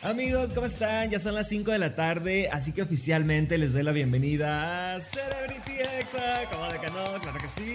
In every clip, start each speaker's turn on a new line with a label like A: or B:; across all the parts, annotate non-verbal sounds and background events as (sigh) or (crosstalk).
A: Amigos, ¿cómo están? Ya son las 5 de la tarde, así que oficialmente les doy la bienvenida a Celebrity Exa. ¿Cómo de que? Claro que sí.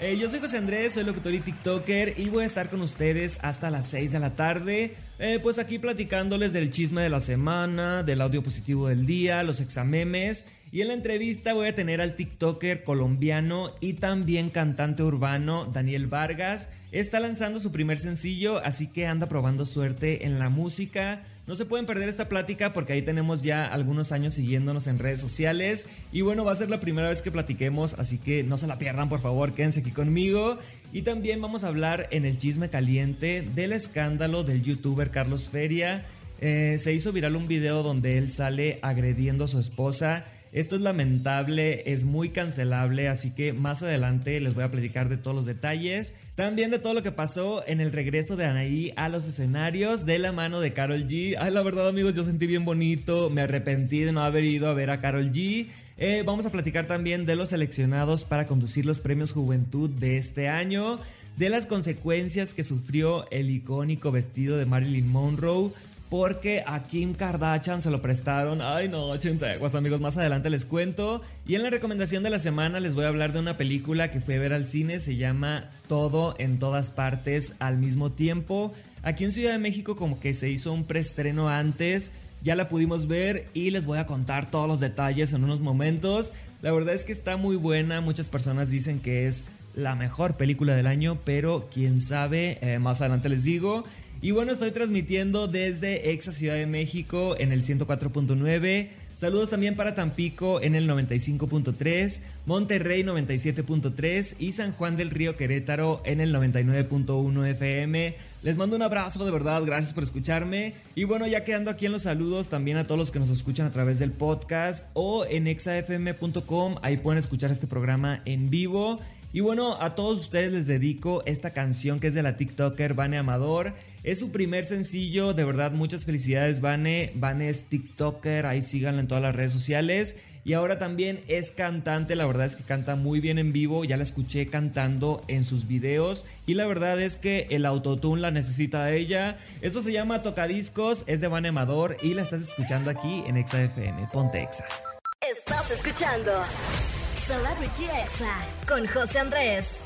A: Eh, yo soy José Andrés, soy locutor y TikToker y voy a estar con ustedes hasta las 6 de la tarde. Eh, pues aquí platicándoles del chisme de la semana, del audio positivo del día, los examemes. Y en la entrevista voy a tener al TikToker colombiano y también cantante urbano Daniel Vargas. Está lanzando su primer sencillo, así que anda probando suerte en la música. No se pueden perder esta plática porque ahí tenemos ya algunos años siguiéndonos en redes sociales. Y bueno, va a ser la primera vez que platiquemos, así que no se la pierdan, por favor, quédense aquí conmigo. Y también vamos a hablar en el chisme caliente del escándalo del youtuber Carlos Feria. Eh, se hizo viral un video donde él sale agrediendo a su esposa esto es lamentable, es muy cancelable, así que más adelante les voy a platicar de todos los detalles. También de todo lo que pasó en el regreso de Anaí a los escenarios de la mano de Carol G. Ay, la verdad amigos, yo sentí bien bonito, me arrepentí de no haber ido a ver a Carol G. Eh, vamos a platicar también de los seleccionados para conducir los premios Juventud de este año, de las consecuencias que sufrió el icónico vestido de Marilyn Monroe porque a Kim Kardashian se lo prestaron. Ay, no, chinteguas, amigos, más adelante les cuento. Y en la recomendación de la semana les voy a hablar de una película que fui a ver al cine, se llama Todo en todas partes al mismo tiempo. Aquí en Ciudad de México como que se hizo un preestreno antes, ya la pudimos ver y les voy a contar todos los detalles en unos momentos. La verdad es que está muy buena, muchas personas dicen que es la mejor película del año, pero quién sabe, eh, más adelante les digo. Y bueno, estoy transmitiendo desde Exa Ciudad de México en el 104.9. Saludos también para Tampico en el 95.3, Monterrey 97.3 y San Juan del Río Querétaro en el 99.1 FM. Les mando un abrazo de verdad, gracias por escucharme. Y bueno, ya quedando aquí en los saludos también a todos los que nos escuchan a través del podcast o en exafm.com, ahí pueden escuchar este programa en vivo. Y bueno, a todos ustedes les dedico esta canción que es de la TikToker Vane Amador. Es su primer sencillo, de verdad muchas felicidades Vane. Vane es TikToker, ahí síganla en todas las redes sociales. Y ahora también es cantante, la verdad es que canta muy bien en vivo, ya la escuché cantando en sus videos y la verdad es que el autotune la necesita ella. Esto se llama Tocadiscos, es de Vane Amador y la estás escuchando aquí en Exa FM. Ponte Exa.
B: Estás escuchando Celebrity Exa con José Andrés.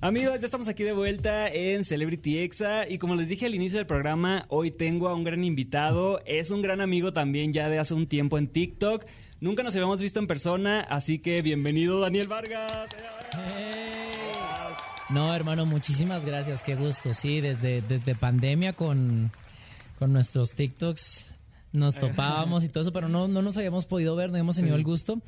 A: Amigos, ya estamos aquí de vuelta en Celebrity Exa y como les dije al inicio del programa, hoy tengo a un gran invitado, es un gran amigo también ya de hace un tiempo en TikTok. Nunca nos habíamos visto en persona, así que bienvenido Daniel Vargas.
C: No, hermano, muchísimas gracias, qué gusto. Sí, desde, desde pandemia con, con nuestros TikToks nos (laughs) topábamos y todo eso, pero no, no nos habíamos podido ver, no habíamos tenido el gusto.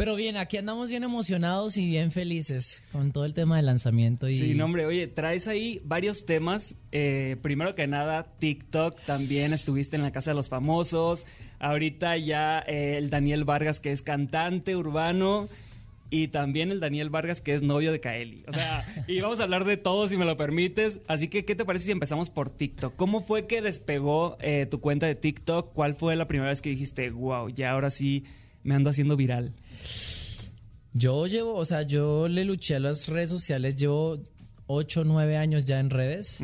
C: Pero bien, aquí andamos bien emocionados y bien felices con todo el tema del lanzamiento. Y...
A: Sí, no, hombre, oye, traes ahí varios temas. Eh, primero que nada, TikTok, también estuviste en la Casa de los Famosos. Ahorita ya eh, el Daniel Vargas, que es cantante urbano. Y también el Daniel Vargas, que es novio de Kaeli. O sea, (laughs) y vamos a hablar de todo si me lo permites. Así que, ¿qué te parece si empezamos por TikTok? ¿Cómo fue que despegó eh, tu cuenta de TikTok? ¿Cuál fue la primera vez que dijiste, wow, ya ahora sí me ando haciendo viral?
C: Yo llevo, o sea, yo le luché a las redes sociales, llevo 8 o 9 años ya en redes.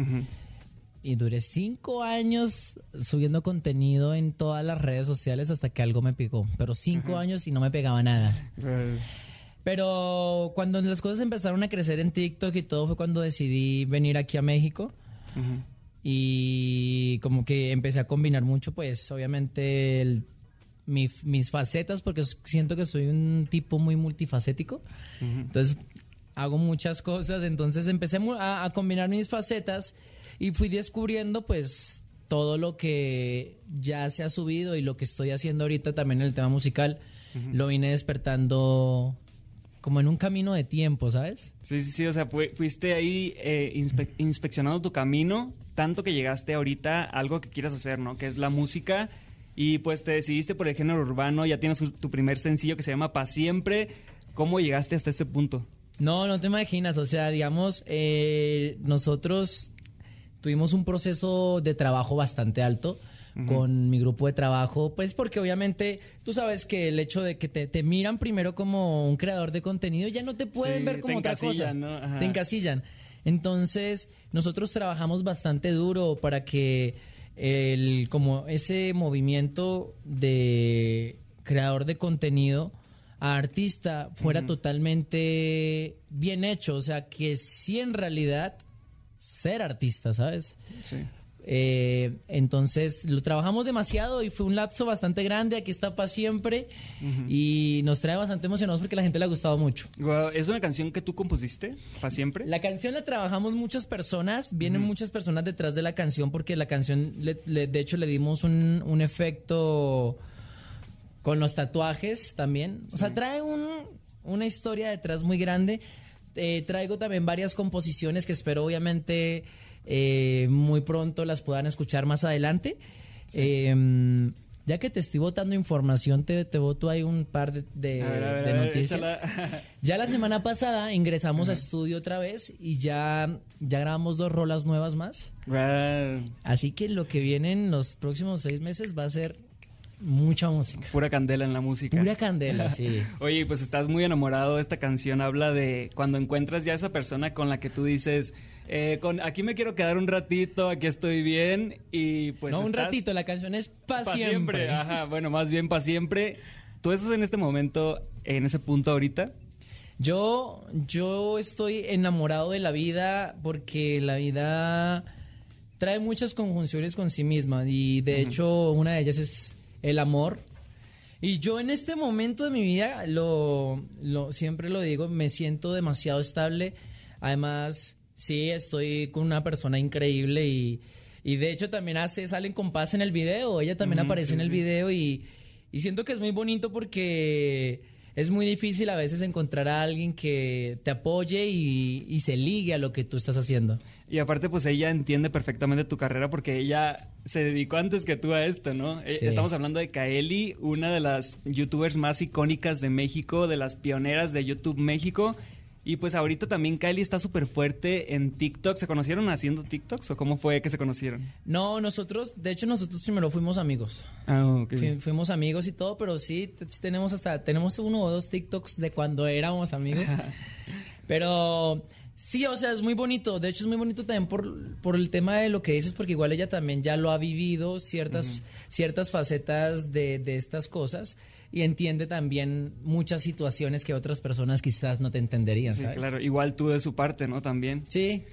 C: Y duré 5 años subiendo contenido en todas las redes sociales hasta que algo me pegó. Pero 5 años y no me pegaba nada. Pero cuando las cosas empezaron a crecer en TikTok y todo fue cuando decidí venir aquí a México. Y como que empecé a combinar mucho, pues obviamente el mis facetas porque siento que soy un tipo muy multifacético. Entonces hago muchas cosas, entonces empecé a, combinar mis facetas y fui descubriendo pues todo lo que ya se ha subido y lo que estoy haciendo ahorita también en el tema musical. Lo vine despertando como en un camino de tiempo, ¿sabes?
A: Sí, sí, sí, o sea, fuiste ahí eh, inspeccionando tu camino, tanto que llegaste ahorita a algo que quieras hacer, ¿no? Que es la música y pues te decidiste por el género urbano, ya tienes tu primer sencillo que se llama Pa' Siempre. ¿Cómo llegaste hasta este punto?
C: No, no te imaginas, o sea, digamos, eh, nosotros tuvimos un proceso de trabajo bastante alto con mi grupo de trabajo, pues porque obviamente tú sabes que el hecho de que te, te miran primero como un creador de contenido ya no te pueden
D: Sí,
C: ver como otra cosa.
D: ¿no?
C: Te encasillan. Entonces, nosotros trabajamos bastante duro para que el como ese movimiento de creador de contenido a artista fuera totalmente bien hecho, o sea, que sí en realidad ser artista, ¿sabes?
D: Sí.
C: Eh, entonces lo trabajamos demasiado y fue un lapso bastante grande. Aquí está para siempre y nos trae bastante emocionados porque la gente le ha gustado mucho.
D: ¿Es una canción que tú compusiste para siempre?
C: La canción la trabajamos muchas personas, vienen muchas personas detrás de la canción porque la canción, le- le- de hecho, le dimos un, un efecto con los tatuajes también. O sea, trae un- una historia detrás muy grande. Eh, traigo también varias composiciones que espero obviamente eh, muy pronto las puedan escuchar más adelante. Eh, ya que te estoy botando información, te, te boto ahí un par de, de-
D: A ver, a ver,
C: de
D: a ver,
C: noticias. Ya la semana pasada ingresamos a estudio otra vez y ya, ya grabamos dos rolas nuevas más. Así que lo que viene en los próximos seis meses va a ser mucha música.
D: Pura candela en la música.
C: Pura candela, (laughs) sí.
D: Oye, pues estás muy enamorado. Esta canción habla de cuando encuentras ya esa persona con la que tú dices, eh, con, aquí me quiero quedar un ratito, aquí estoy bien y pues...
C: no un ratito, la canción es para
D: pa'
C: siempre.
D: Ajá, bueno, más bien para siempre. ¿Tú estás en este momento, en ese punto ahorita?
C: Yo, yo estoy enamorado de la vida porque la vida trae muchas conjunciones con sí misma y de hecho una de ellas es el amor. Y yo en este momento de mi vida, lo, lo- siempre lo digo, me siento demasiado estable. Además, sí, estoy con una persona increíble y, y de hecho también hace, salen con paz en el video. Ella también aparece
D: sí,
C: en el
D: sí.
C: video y, y siento que es muy bonito porque es muy difícil a veces encontrar a alguien que te apoye y, y se ligue a lo que tú estás haciendo.
D: Y aparte, pues ella entiende perfectamente tu carrera porque ella se dedicó antes que tú a esto, ¿no? Eh,
C: Sí.
D: Estamos hablando de Kaeli, una de las youtubers más icónicas de México, de las pioneras de YouTube México. Y pues ahorita también Kaeli está súper fuerte en TikTok. ¿Se conocieron haciendo TikToks o cómo fue que se conocieron?
C: No, nosotros, de hecho nosotros primero fuimos amigos.
D: Ah, ok.
C: Fui- fuimos amigos y todo, pero sí tenemos hasta, tenemos uno o dos TikToks de cuando éramos amigos. pero sí, o sea, es muy bonito. De hecho, es muy bonito también por, por el tema de lo que dices, porque igual ella también ya lo ha vivido, ciertas, ciertas facetas de, de estas cosas. Y entiende también muchas situaciones que otras personas quizás no te entenderían,
D: Sí,
C: ¿sabes?
D: claro. Igual tú de su parte, ¿no? También.
C: Sí.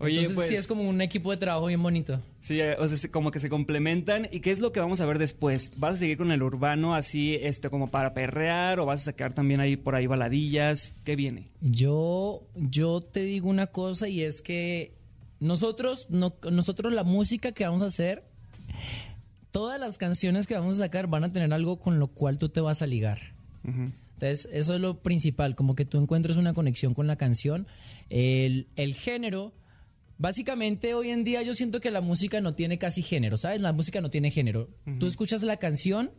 D: Oye,
C: Entonces
D: pues-
C: sí es como un equipo de trabajo bien bonito.
D: Sí, eh, o sea, se- como que se complementan. ¿Y qué es lo que vamos a ver después? ¿Vas a seguir con el urbano así, este, como para perrear o vas a sacar también ahí por ahí baladillas? ¿Qué viene?
C: Yo, yo te digo una cosa y es que nosotros, no, nosotros la música que vamos a hacer, todas las canciones que vamos a sacar van a tener algo con lo cual tú te vas a ligar. Entonces, eso es lo principal, como que tú encuentres una conexión con la canción. El, el género, básicamente hoy en día yo siento que la música no tiene casi género, ¿sabes? La música no tiene género. Tú escuchas la canción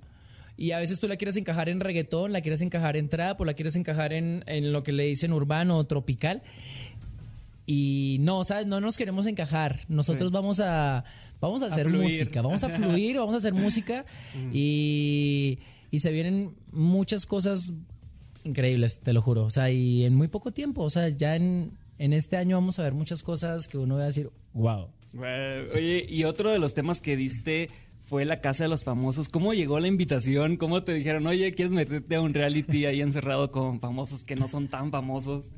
C: y a veces tú la quieres encajar en reggaetón, la quieres encajar en trap o la quieres encajar en, en lo que le dicen urbano o tropical. Y no, ¿sabes? No nos queremos encajar. Nosotros
D: Sí.
C: vamos a vamos a hacer
D: fluir.
C: música, vamos a (laughs) fluir, vamos a hacer música y, y se vienen muchas cosas increíbles, te lo juro. O sea, y en muy poco tiempo, o sea, ya en, en este año vamos a ver muchas cosas que uno va a decir, wow.
D: Guau. Oye, y otro de los temas que diste fue la casa de los famosos. ¿Cómo llegó la invitación? ¿Cómo te dijeron, oye, quieres meterte a un reality ahí encerrado con famosos que no son tan famosos?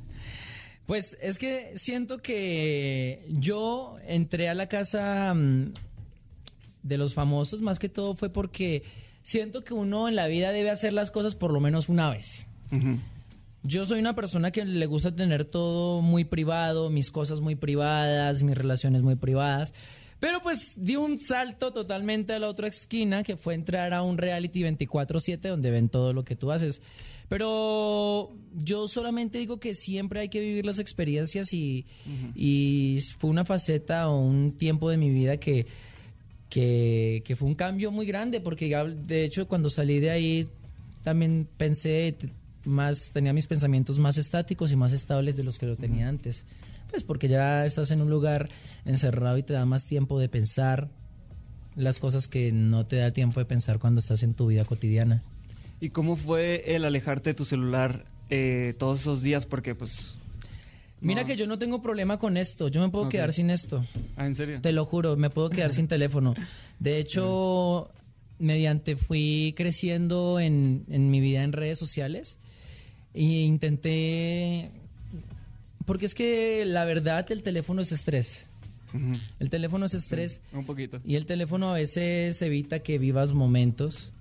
C: Pues es que siento que yo entré a la casa mm, de los famosos más que todo fue porque siento que uno en la vida debe hacer las cosas por lo menos una vez.
D: Ujú.
C: Yo soy una persona que le gusta tener todo muy privado, mis cosas muy privadas, mis relaciones muy privadas. Pero pues di un salto totalmente a la otra esquina, que fue entrar a un reality 24/7 donde ven todo lo que tú haces. Pero yo solamente digo que siempre hay que vivir las experiencias y, y fue una faceta o un tiempo de mi vida que, que, que fue un cambio muy grande, porque de hecho cuando salí de ahí también pensé más, tenía mis pensamientos más estáticos y más estables de los que lo tenía antes. Pues porque ya estás en un lugar encerrado y te da más tiempo de pensar las cosas que no te da tiempo de pensar cuando estás en tu vida cotidiana.
D: ¿Y cómo fue el alejarte de tu celular eh, todos esos días? Porque pues...
C: Mira
D: no.
C: que yo no tengo problema con esto, yo me puedo quedar sin esto.
D: Ah, ¿en serio?
C: Te lo juro, me puedo quedar sin (laughs) teléfono. De hecho, mediante fui creciendo en, en mi vida en redes sociales e intenté... Porque es que la verdad el teléfono es estrés. El teléfono es estrés
D: Un poquito.
C: y el teléfono a veces evita que vivas momentos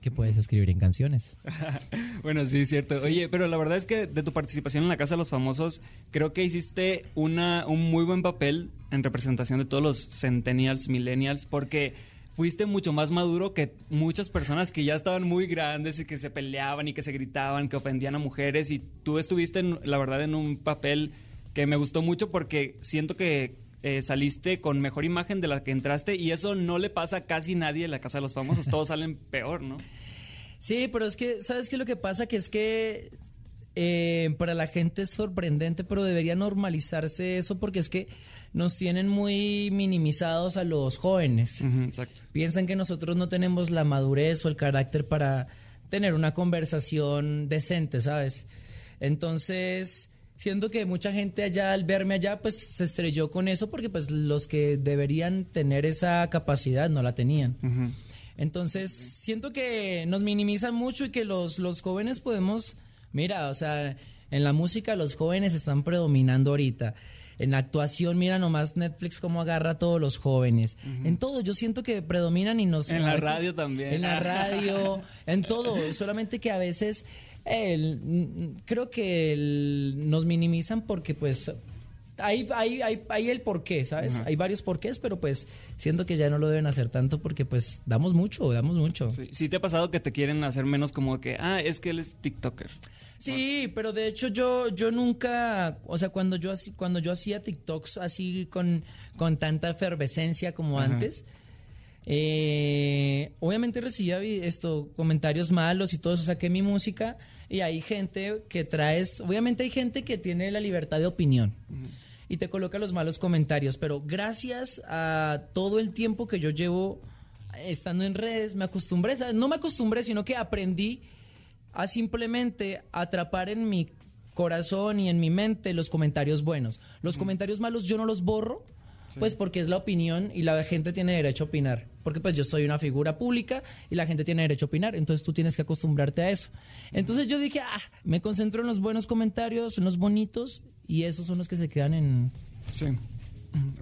C: que puedes escribir en canciones. (laughs)
D: Bueno, sí, cierto. Oye, pero la verdad es que de tu participación en la Casa de los Famosos, creo que hiciste una, un muy buen papel en representación de todos los centennials, millennials, porque fuiste mucho más maduro que muchas personas que ya estaban muy grandes y que se peleaban y que se gritaban, que ofendían a mujeres, y tú estuviste, en- la verdad, en un papel que me gustó mucho porque siento que eh, saliste con mejor imagen de la que entraste y eso no le pasa a casi nadie en la Casa de los Famosos, todos (laughs) salen peor, ¿no?
C: Sí, pero es que, ¿sabes qué lo que pasa? Que es que eh, para la gente es sorprendente, pero debería normalizarse eso porque es que nos tienen muy minimizados a los jóvenes.
D: Exacto.
C: Piensan que nosotros no tenemos la madurez o el carácter para tener una conversación decente, ¿sabes? Entonces, siento que mucha gente allá al verme allá, pues se estrelló con eso porque pues los que deberían tener esa capacidad no la tenían. Entonces, siento que nos minimizan mucho y que los, los jóvenes podemos, mira, o sea, en la música los jóvenes están predominando ahorita. En la actuación, mira nomás Netflix cómo agarra a todos los jóvenes. En todo, yo siento que predominan y nos...
D: En la radio también.
C: En la radio, (laughs) en todo. Solamente que a veces el- creo que el- nos minimizan porque pues hay, hay, hay, hay el porqué, ¿sabes? Hay varios porqués, pero pues siento que ya no lo deben hacer tanto porque pues damos mucho, damos mucho.
D: Sí, sí te ha pasado que te quieren hacer menos como que, ah, es que él es TikToker.
C: Sí, pero de hecho yo, yo nunca, o sea, cuando yo, cuando yo hacía TikToks así con, con tanta efervescencia como antes, eh, obviamente recibía esto, comentarios malos y todo eso, saqué mi música y hay gente que traes, obviamente hay gente que tiene la libertad de opinión y te coloca los malos comentarios, pero gracias a todo el tiempo que yo llevo estando en redes, me acostumbré, ¿sabes? no me acostumbré, sino que aprendí a simplemente atrapar en mi corazón y en mi mente los comentarios buenos. Los comentarios malos yo no los borro, pues porque es la opinión y la gente tiene derecho a opinar. Porque pues yo soy una figura pública y la gente tiene derecho a opinar, entonces tú tienes que acostumbrarte a eso. Entonces yo dije, ah, me concentro en los buenos comentarios, en los bonitos y esos son los que se quedan en...
D: Sí.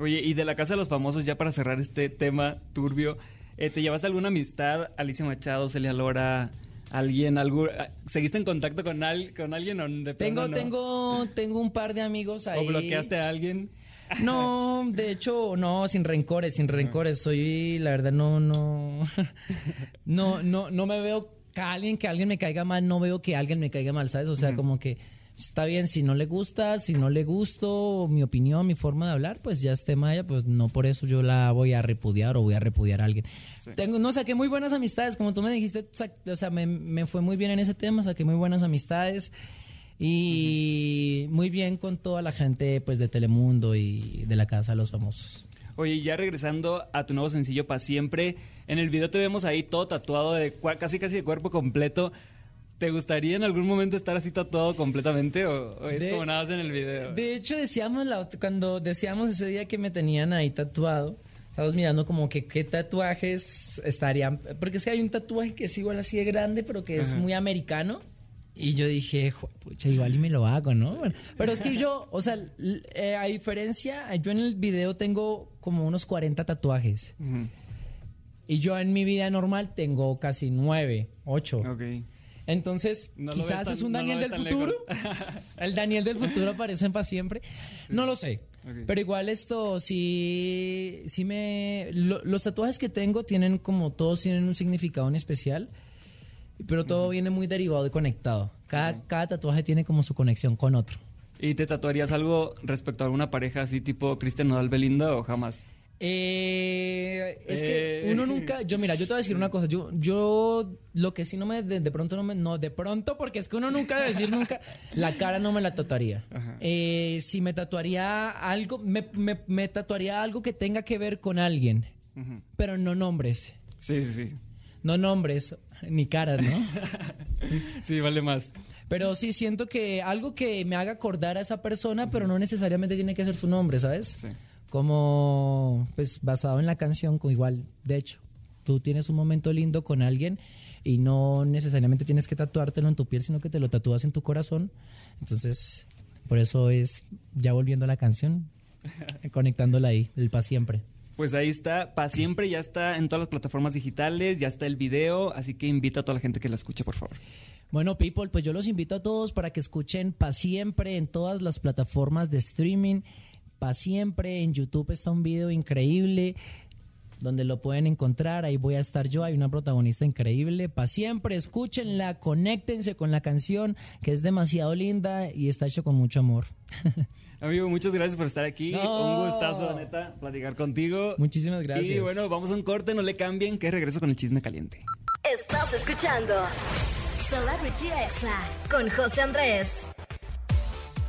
D: Oye, y de la Casa de los Famosos, ya para cerrar este tema turbio, eh, ¿te llevaste alguna amistad? Alicia Machado, Celia Lora, alguien, algún, ah, ¿seguiste en contacto con, al- con alguien o de
C: Tengo,
D: no?
C: tengo, tengo un par de amigos ahí.
D: ¿O bloqueaste a alguien?
C: No, de hecho, no, sin rencores, sin rencores. Soy, la verdad, no, no, (laughs) no, no, no me veo que alguien que alguien me caiga mal, no veo que alguien me caiga mal, ¿sabes? O sea, como que está bien, si no le gusta, si no le gusto, mi opinión, mi forma de hablar, pues ya es tema de ella, pues no por eso yo la voy a repudiar o voy a repudiar a alguien. Tengo, no, saqué muy buenas amistades, como tú me dijiste, o sea, me, me fue muy bien en ese tema, saqué muy buenas amistades. Y muy bien con toda la gente pues de Telemundo y de la Casa de los Famosos.
D: Oye, ya regresando a tu nuevo sencillo para siempre, en el video te vemos ahí todo tatuado de casi casi de cuerpo completo. ¿Te gustaría en algún momento estar así tatuado completamente o, o es
C: De-
D: como nada más en el video?
C: De hecho, decíamos la cuando decíamos ese día que me tenían ahí tatuado, estábamos mirando como que qué tatuajes estarían, porque es que hay un tatuaje que es igual así de grande, pero que es
D: Ajá.
C: muy americano. Y yo dije, "Jue- pucha, igual y me lo hago, ¿no? Bueno, pero es que yo, o sea, eh, a diferencia, yo en el video tengo como unos 40 tatuajes.
D: Ujú.
C: Y yo en mi vida normal tengo casi 9, 8.
D: Ok.
C: Entonces,
D: No
C: quizás
D: tan-
C: es un Daniel del futuro. (laughs) El Daniel del futuro aparece para siempre. No lo sé. Pero igual esto sí, sí me... lo- los tatuajes que tengo tienen como todos tienen un significado en especial, pero todo viene muy derivado y conectado. Cada, cada tatuaje tiene como su conexión con otro.
D: ¿Y te tatuarías algo respecto a alguna pareja así tipo Cristian Nodal Belinda o jamás?
C: Eh, es que
D: Eh.
C: uno nunca, yo mira, yo te voy a decir una cosa, yo, yo lo que sí no me, de, de pronto no me, no, de pronto, porque es que uno nunca debe decir nunca, (laughs) la cara no me la tatuaría. Eh, si me tatuaría algo, me, me- me tatuaría algo que tenga que ver con alguien. pero no nombres.
A: Sí, sí, sí.
C: No nombres ni caras, ¿no? (laughs)
A: sí, vale más.
C: Pero sí siento que algo que me haga acordar a esa persona, pero no necesariamente tiene que ser su nombre, ¿sabes?
A: Sí.
C: Como, pues, basado en la canción, con igual, de hecho, tú tienes un momento lindo con alguien y no necesariamente tienes que tatuártelo en tu piel, sino que te lo tatúas en tu corazón. Entonces, por eso es, ya volviendo a la canción, (laughs) conectándola ahí, el para siempre.
A: Pues ahí está, para siempre ya está en todas las plataformas digitales, ya está el video, así que invita a toda la gente que la escuche, por favor.
C: Bueno, people, pues yo los invito a todos para que escuchen Pa Siempre en todas las plataformas de streaming. Pa Siempre en YouTube está un video increíble donde lo pueden encontrar. Ahí voy a estar yo. Hay una protagonista increíble. Pa siempre, escúchenla, conéctense con la canción que es demasiado linda y está hecho con mucho amor. (laughs)
A: Amigo, muchas gracias por estar aquí. Un gustazo, neta, platicar contigo.
C: Muchísimas gracias.
A: Y bueno, vamos a un corte, no le cambien, que regreso con el chisme caliente.
B: Estás escuchando Celebrity Exa con José Andrés.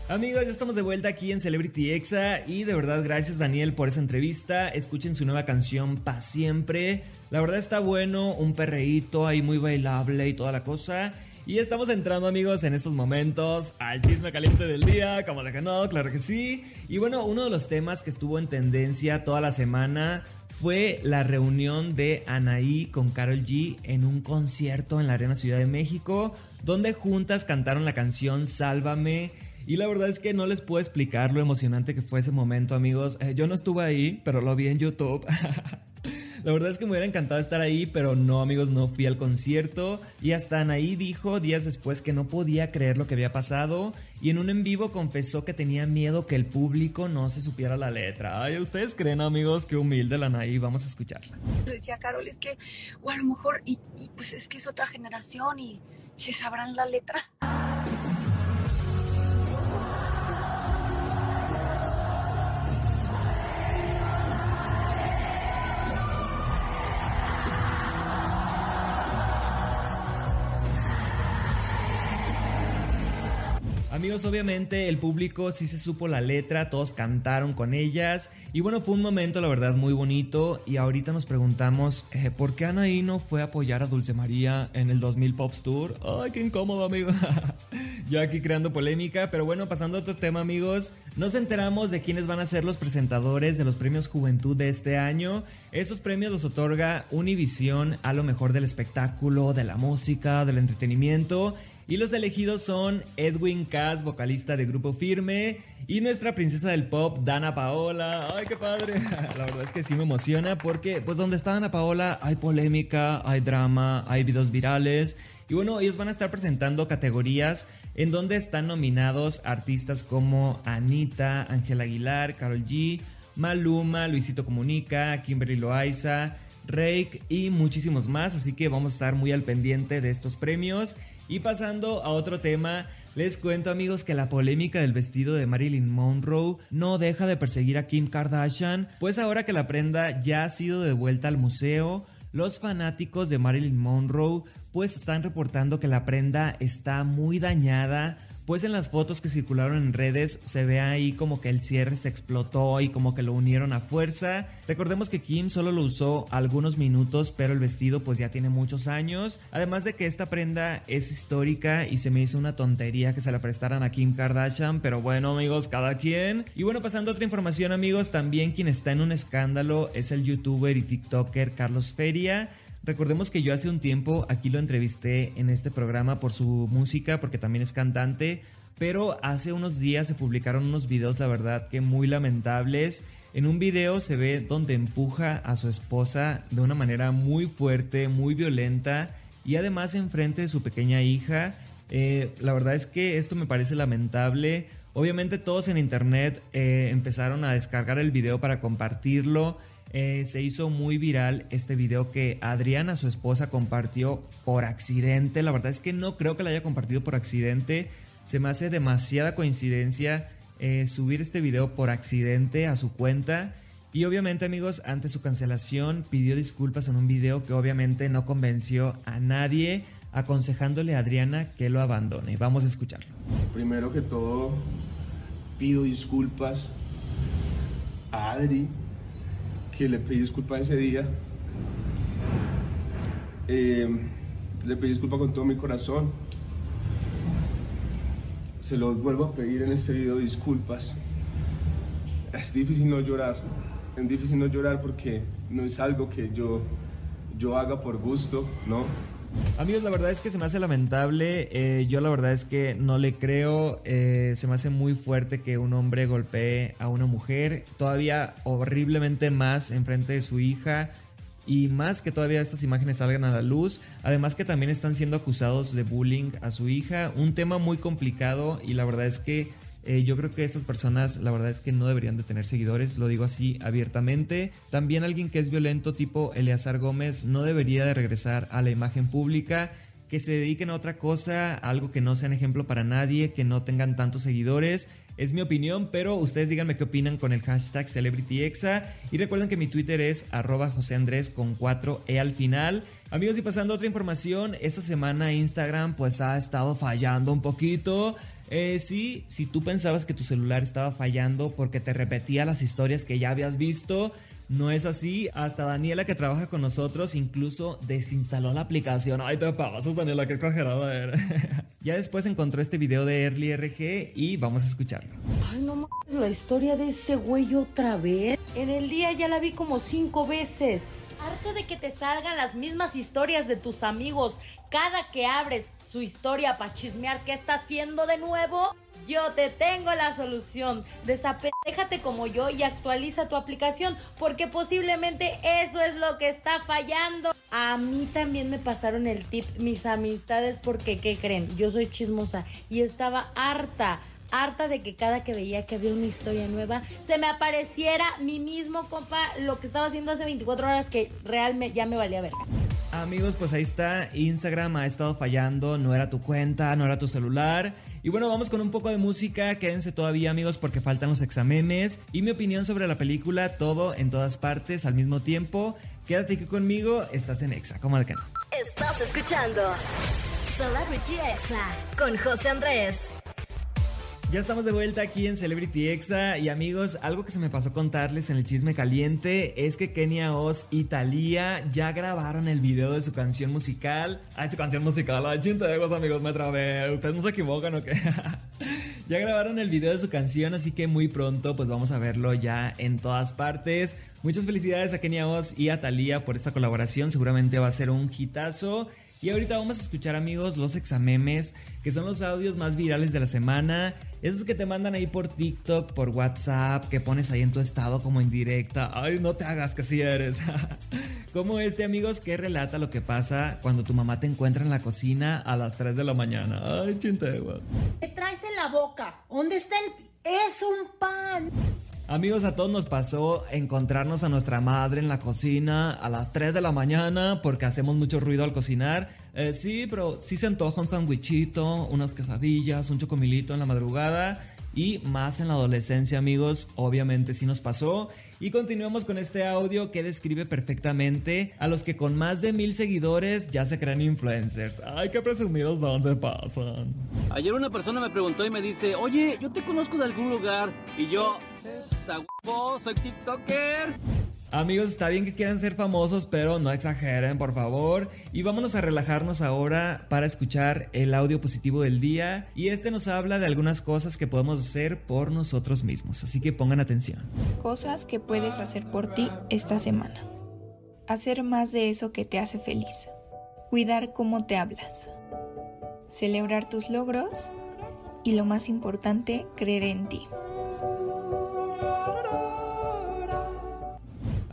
A: Amigos, ya estamos de vuelta aquí en Celebrity Exa y de verdad gracias Daniel por esa entrevista. Escuchen su nueva canción Pa Siempre. La verdad está bueno, un perreíto ahí muy bailable y toda la cosa. Y estamos entrando amigos en estos momentos al chisme caliente del día, como de que no, claro que sí. Y bueno, uno de los temas que estuvo en tendencia toda la semana fue la reunión de Anaí con Carol G en un concierto en la Arena Ciudad de México, donde juntas cantaron la canción Sálvame y la verdad es que no les puedo explicar lo emocionante que fue ese momento, amigos. Eh, yo no estuve ahí, pero lo vi en YouTube. (laughs) La verdad es que me hubiera encantado estar ahí, pero no, amigos, no fui al concierto. Y hasta Anaí dijo días después que no podía creer lo que había pasado. Y en un en vivo confesó que tenía miedo que el público no se supiera la letra. Ay, ¿ustedes creen, amigos, qué humilde la Anaí? Vamos a escucharla.
E: Le decía Carol, es que, o a lo mejor, y, y pues es que es otra generación y se sabrán la letra.
A: Obviamente el público sí se supo la letra, todos cantaron con ellas y bueno, fue un momento la verdad muy bonito y ahorita nos preguntamos eh, por qué Anaí no fue a apoyar a Dulce María en el 2000 Pops Tour. Ay, qué incómodo amigo. (laughs) Yo aquí creando polémica, pero bueno, pasando a otro tema amigos, nos enteramos de quiénes van a ser los presentadores de los premios Juventud de este año. Estos premios los otorga Univision a lo mejor del espectáculo, de la música, del entretenimiento y los elegidos son Edwin Cass, vocalista de Grupo Firme, y nuestra princesa del pop, Dana Paola. ¡Ay, qué padre! (laughs) La verdad es que sí me emociona porque, pues, donde está Dana Paola hay polémica, hay drama, hay videos virales. Y bueno, ellos van a estar presentando categorías en donde están nominados artistas como Anita, Ángel Aguilar, Carol G, Maluma, Luisito Comunica, Kimberly Loaiza, Rake y muchísimos más. Así que vamos a estar muy al pendiente de estos premios. Y pasando a otro tema, les cuento amigos que la polémica del vestido de Marilyn Monroe no deja de perseguir a Kim Kardashian, pues ahora que la prenda ya ha sido devuelta al museo, los fanáticos de Marilyn Monroe pues están reportando que la prenda está muy dañada, pues en las fotos que circularon en redes se ve ahí como que el cierre se explotó y como que lo unieron a fuerza. Recordemos que Kim solo lo usó algunos minutos, pero el vestido pues ya tiene muchos años. Además de que esta prenda es histórica y se me hizo una tontería que se la prestaran a Kim Kardashian, pero bueno amigos, cada quien. Y bueno, pasando a otra información amigos, también quien está en un escándalo es el youtuber y tiktoker Carlos Feria. Recordemos que yo hace un tiempo aquí lo entrevisté en este programa por su música, porque también es cantante, pero hace unos días se publicaron unos videos, la verdad, que muy lamentables. En un video se ve donde empuja a su esposa de una manera muy fuerte, muy violenta y además enfrente de su pequeña hija. Eh, la verdad es que esto me parece lamentable. Obviamente todos en internet eh, empezaron a descargar el video para compartirlo eh, se hizo muy viral este video que Adriana, su esposa, compartió por accidente. La verdad es que no creo que la haya compartido por accidente. Se me hace demasiada coincidencia eh, subir este video por accidente a su cuenta. Y obviamente amigos, ante su cancelación pidió disculpas en un video que obviamente no convenció a nadie, aconsejándole a Adriana que lo abandone. Vamos a escucharlo.
F: Primero que todo, pido disculpas a Adri que le pedí disculpa ese día. Eh, le pedí disculpa con todo mi corazón. Se los vuelvo a pedir en este video disculpas. Es difícil no llorar. Es difícil no llorar porque no es algo que yo, yo haga por gusto, ¿no?
A: Amigos, la verdad es que se me hace lamentable. eh, yo la verdad es que no le creo. eh, se me hace muy fuerte que un hombre golpee a una mujer. Todavía horriblemente más enfrente de su hija. Y más que todavía estas imágenes salgan a la luz. Además que también están siendo acusados de bullying a su hija. Un tema muy complicado y la verdad es que eh, yo creo que estas personas, la verdad es que no deberían de tener seguidores, lo digo así abiertamente. También alguien que es violento tipo Eleazar Gómez no debería de regresar a la imagen pública. Que se dediquen a otra cosa, algo que no sean ejemplo para nadie, que no tengan tantos seguidores. Es mi opinión, pero ustedes díganme qué opinan con el hashtag CelebrityExa. Y recuerden que mi Twitter es arroba José Andrés con 4E al final. Amigos, y pasando a otra información, esta semana Instagram pues ha estado fallando un poquito. Eh, sí, si tú pensabas que tu celular estaba fallando porque te repetía las historias que ya habías visto, no es así. Hasta Daniela que trabaja con nosotros incluso desinstaló la aplicación. Ay, te pasas, Daniela, qué exagerada eres. (laughs) ya después encontró este video de Early RG y vamos a escucharlo.
G: Ay, no mames, la historia de ese güey otra vez. En el día ya la vi como cinco veces. Harto de que te salgan las mismas historias de tus amigos cada que abres su historia para chismear qué está haciendo de nuevo. Yo te tengo la solución. Desapéjate como yo y actualiza tu aplicación porque posiblemente eso es lo que está fallando. A mí también me pasaron el tip mis amistades porque ¿qué creen? Yo soy chismosa y estaba harta harta de que cada que veía que había una historia nueva, se me apareciera mi mismo compa lo que estaba haciendo hace 24 horas que realmente ya me valía ver.
A: Amigos, pues ahí está. Instagram ha estado fallando. No era tu cuenta, no era tu celular. Y bueno, vamos con un poco de música. Quédense todavía, amigos, porque faltan los exámenes. Y mi opinión sobre la película, todo en todas partes al mismo tiempo. Quédate aquí conmigo. Estás en Exa, como que no.
B: Estás escuchando Celebrity Exa con José Andrés.
A: Ya estamos de vuelta aquí en Celebrity Exa y amigos, algo que se me pasó contarles en el chisme caliente es que Kenia Oz y Thalía ya grabaron el video de su canción musical. Ay, su canción musical, ay, chintegos amigos, me trabé. Ustedes no se equivocan o qué. (laughs) ya grabaron el video de su canción, así que muy pronto pues vamos a verlo ya en todas partes. Muchas felicidades a Kenia Oz y a Thalía por esta colaboración, seguramente va a ser un hitazo. Y ahorita vamos a escuchar amigos los examemes, que son los audios más virales de la semana. Esos que te mandan ahí por TikTok, por WhatsApp, que pones ahí en tu estado como en directa. Ay, no te hagas que si eres. (laughs) como este amigos que relata lo que pasa cuando tu mamá te encuentra en la cocina a las 3 de la mañana. Ay, chintegua.
H: ¿Qué traes en la boca? ¿Dónde está el...? Es un pan.
A: Amigos, a todos nos pasó encontrarnos a nuestra madre en la cocina a las 3 de la mañana porque hacemos mucho ruido al cocinar. Eh, sí, pero sí se antoja un sandwichito, unas quesadillas, un chocomilito en la madrugada y más en la adolescencia, amigos. Obviamente sí nos pasó. Y continuamos con este audio que describe perfectamente a los que con más de mil seguidores ya se creen influencers. Ay, qué presumidos dónde pasan.
I: Ayer una persona me preguntó y me dice, oye, yo te conozco de algún lugar. Y yo, "Sagupo, soy TikToker.
A: Amigos, está bien que quieran ser famosos, pero no exageren, por favor. Y vámonos a relajarnos ahora para escuchar el audio positivo del día. Y este nos habla de algunas cosas que podemos hacer por nosotros mismos. Así que pongan atención.
J: Cosas que puedes hacer por ti esta semana. Hacer más de eso que te hace feliz. Cuidar cómo te hablas. Celebrar tus logros. Y lo más importante, creer en ti.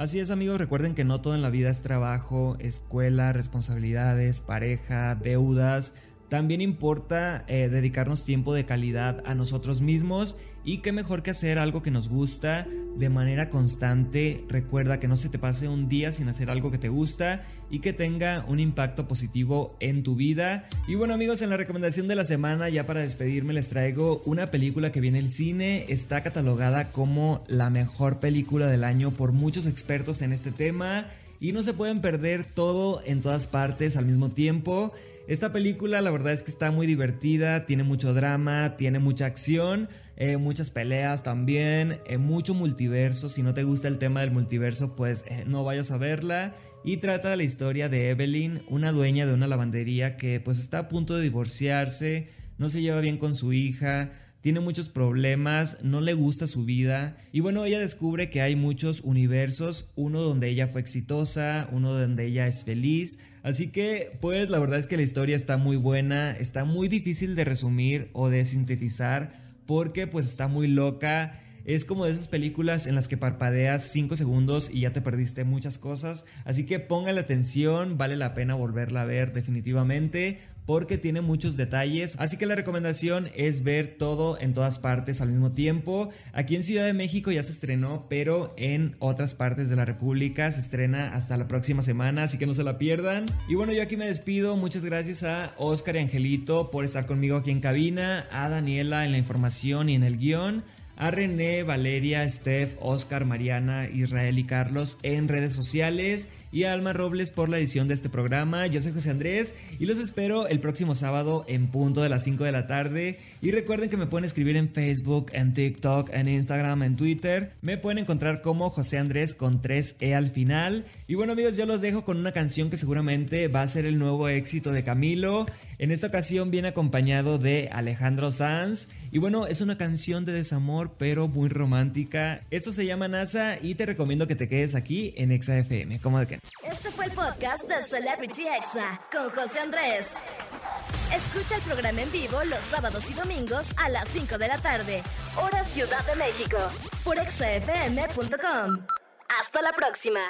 A: Así es amigos, recuerden que no todo en la vida es trabajo, escuela, responsabilidades, pareja, deudas. También importa eh, dedicarnos tiempo de calidad a nosotros mismos y qué mejor que hacer algo que nos gusta de manera constante. Recuerda que no se te pase un día sin hacer algo que te gusta y que tenga un impacto positivo en tu vida. Y bueno amigos, en la recomendación de la semana, ya para despedirme, les traigo una película que viene el cine. Está catalogada como la mejor película del año por muchos expertos en este tema. Y no se pueden perder todo en todas partes al mismo tiempo. Esta película la verdad es que está muy divertida, tiene mucho drama, tiene mucha acción. Eh, muchas peleas también, eh, mucho multiverso. Si no te gusta el tema del multiverso, pues eh, no vayas a verla. Y trata la historia de Evelyn, una dueña de una lavandería que pues está a punto de divorciarse, no se lleva bien con su hija, tiene muchos problemas, no le gusta su vida y bueno, ella descubre que hay muchos universos, uno donde ella fue exitosa, uno donde ella es feliz, así que pues la verdad es que la historia está muy buena, está muy difícil de resumir o de sintetizar porque pues está muy loca. Es como de esas películas en las que parpadeas 5 segundos y ya te perdiste muchas cosas. Así que póngale atención, vale la pena volverla a ver definitivamente porque tiene muchos detalles. Así que la recomendación es ver todo en todas partes al mismo tiempo. Aquí en Ciudad de México ya se estrenó, pero en otras partes de la República se estrena hasta la próxima semana, así que no se la pierdan. Y bueno, yo aquí me despido. Muchas gracias a Oscar y Angelito por estar conmigo aquí en cabina, a Daniela en la información y en el guion a René, Valeria, Steph, Oscar, Mariana, Israel y Carlos en redes sociales y a Alma Robles por la edición de este programa. Yo soy José Andrés y los espero el próximo sábado en punto de las 5 de la tarde. Y recuerden que me pueden escribir en Facebook, en TikTok, en Instagram, en Twitter. Me pueden encontrar como José Andrés con 3E al final. Y bueno amigos, yo los dejo con una canción que seguramente va a ser el nuevo éxito de Camilo. En esta ocasión viene acompañado de Alejandro Sanz. Y bueno, es una canción de desamor, pero muy romántica. Esto se llama NASA y te recomiendo que te quedes aquí en Exa FM. ¿Cómo de que?
B: Este fue el podcast de Celebrity Exa con José Andrés. Escucha el programa en vivo los sábados y domingos a las 5 de la tarde, hora Ciudad de México, por exafm.com. Hasta la próxima.